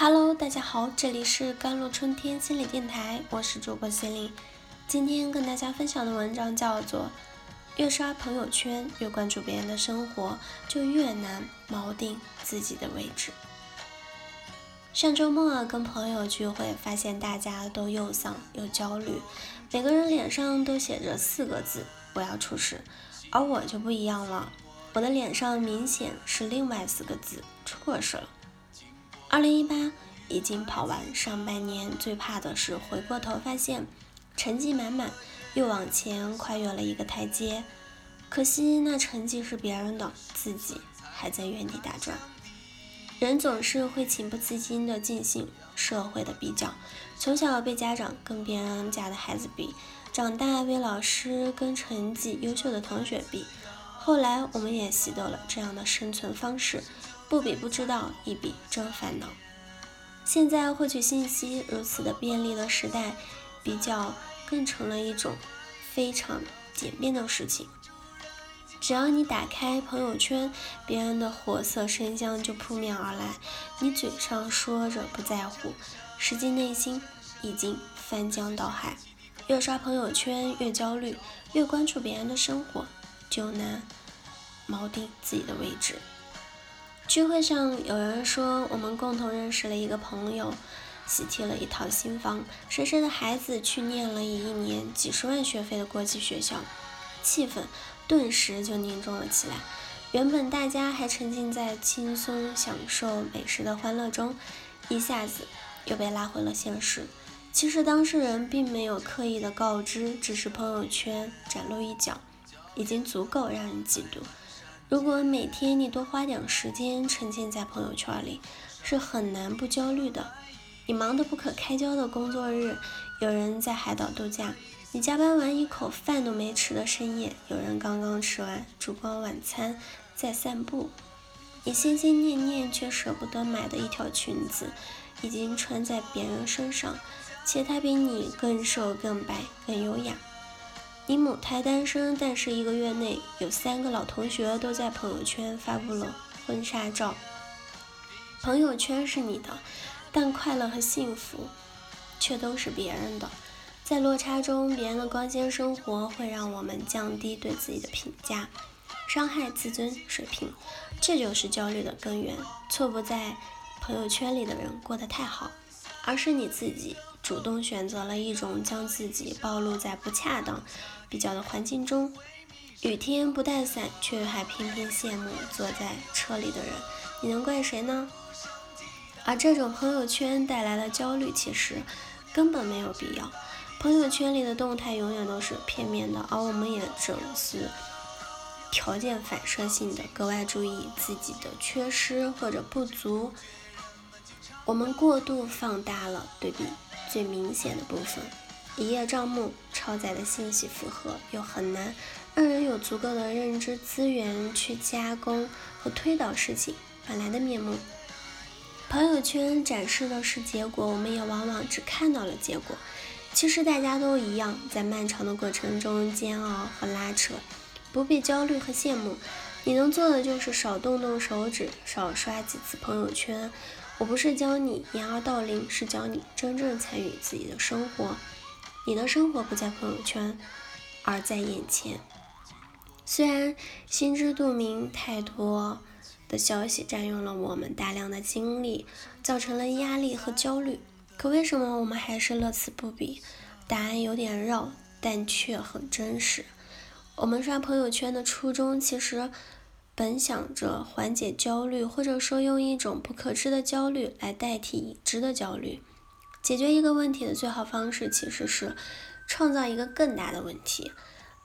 Hello，大家好，这里是甘露春天心理电台，我是主播心灵。今天跟大家分享的文章叫做《越刷朋友圈，越关注别人的生活，就越难锚定自己的位置》。上周末跟朋友聚会，发现大家都又丧又焦虑，每个人脸上都写着四个字：“我要出事”，而我就不一样了，我的脸上明显是另外四个字：“出过事了”。二零一八已经跑完上半年，最怕的是回过头发现成绩满满，又往前跨越了一个台阶。可惜那成绩是别人的，自己还在原地打转。人总是会情不自禁地进行社会的比较，从小被家长跟别人家的孩子比，长大被老师跟成绩优秀的同学比，后来我们也习得了这样的生存方式。不比不知道，一比真烦恼。现在获取信息如此的便利的时代，比较更成了一种非常简便的事情。只要你打开朋友圈，别人的火色生香就扑面而来。你嘴上说着不在乎，实际内心已经翻江倒海。越刷朋友圈越焦虑，越关注别人的生活，就难锚定自己的位置。聚会上有人说，我们共同认识了一个朋友，喜提了一套新房，谁谁的孩子去念了一年几十万学费的国际学校，气氛顿时就凝重了起来。原本大家还沉浸在轻松享受美食的欢乐中，一下子又被拉回了现实。其实当事人并没有刻意的告知，只是朋友圈展露一角，已经足够让人嫉妒。如果每天你多花点时间沉浸在朋友圈里，是很难不焦虑的。你忙得不可开交的工作日，有人在海岛度假；你加班完一口饭都没吃的深夜，有人刚刚吃完烛光晚餐在散步；你心心念念却舍不得买的一条裙子，已经穿在别人身上，且它比你更瘦、更白、更优雅。你母胎单身，但是一个月内有三个老同学都在朋友圈发布了婚纱照。朋友圈是你的，但快乐和幸福却都是别人的。在落差中，别人的光鲜生活会让我们降低对自己的评价，伤害自尊水平，这就是焦虑的根源。错不在朋友圈里的人过得太好，而是你自己。主动选择了一种将自己暴露在不恰当比较的环境中，雨天不带伞，却还偏偏羡慕坐在车里的人，你能怪谁呢？而这种朋友圈带来的焦虑，其实根本没有必要。朋友圈里的动态永远都是片面的，而我们也总是条件反射性的格外注意自己的缺失或者不足，我们过度放大了对比。最明显的部分，一叶障目超载的信息负荷，又很难让人有足够的认知资源去加工和推导事情本来的面目。朋友圈展示的是结果，我们也往往只看到了结果。其实大家都一样，在漫长的过程中煎熬和拉扯，不必焦虑和羡慕。你能做的就是少动动手指，少刷几次朋友圈。我不是教你掩耳盗铃，是教你真正参与自己的生活。你的生活不在朋友圈，而在眼前。虽然心知肚明，太多的消息占用了我们大量的精力，造成了压力和焦虑，可为什么我们还是乐此不疲？答案有点绕，但却很真实。我们刷朋友圈的初衷，其实。本想着缓解焦虑，或者说用一种不可知的焦虑来代替已知的焦虑。解决一个问题的最好方式其实是创造一个更大的问题。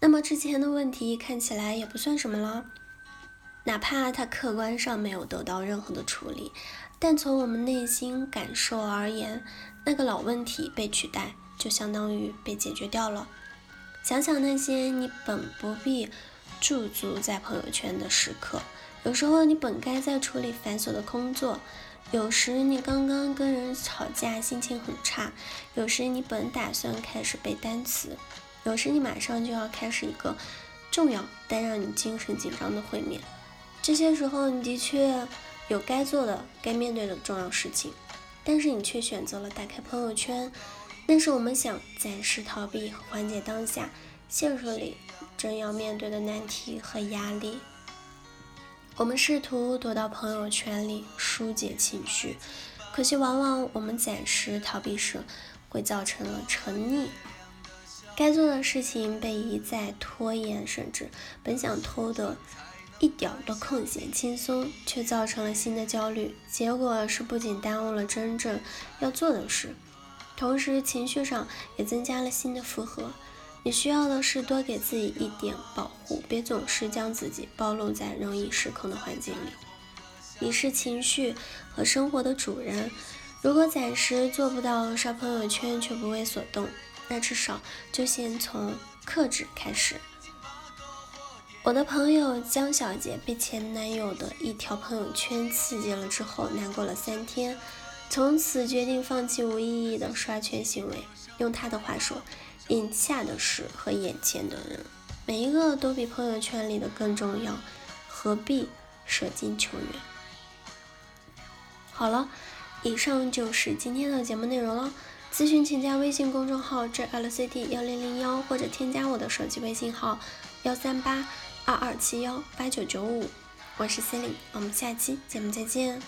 那么之前的问题看起来也不算什么了，哪怕它客观上没有得到任何的处理，但从我们内心感受而言，那个老问题被取代，就相当于被解决掉了。想想那些你本不必。驻足在朋友圈的时刻，有时候你本该在处理繁琐的工作，有时你刚刚跟人吵架，心情很差，有时你本打算开始背单词，有时你马上就要开始一个重要但让你精神紧张的会面。这些时候，你的确有该做的、该面对的重要事情，但是你却选择了打开朋友圈，那是我们想暂时逃避和缓解当下现实里正要面对的难题和压力。我们试图躲到朋友圈里疏解情绪，可惜往往我们暂时逃避时，会造成了沉溺。该做的事情被一再拖延，甚至本想偷的一点的空闲轻松，却造成了新的焦虑。结果是不仅耽误了真正要做的事，同时情绪上也增加了新的负荷。你需要的是多给自己一点保护，别总是将自己暴露在容易失控的环境里。你是情绪和生活的主人，如果暂时做不到刷朋友圈却不为所动。那至少就先从克制开始。我的朋友江小姐被前男友的一条朋友圈刺激了之后，难过了三天，从此决定放弃无意义的刷圈行为。用她的话说：“眼下的事和眼前的人，每一个都比朋友圈里的更重要，何必舍近求远？”好了，以上就是今天的节目内容了。咨询请加微信公众号 jlcd 幺零零幺，或者添加我的手机微信号幺三八二二七幺八九九五，我是 c e l i n e 我们下期节目再见。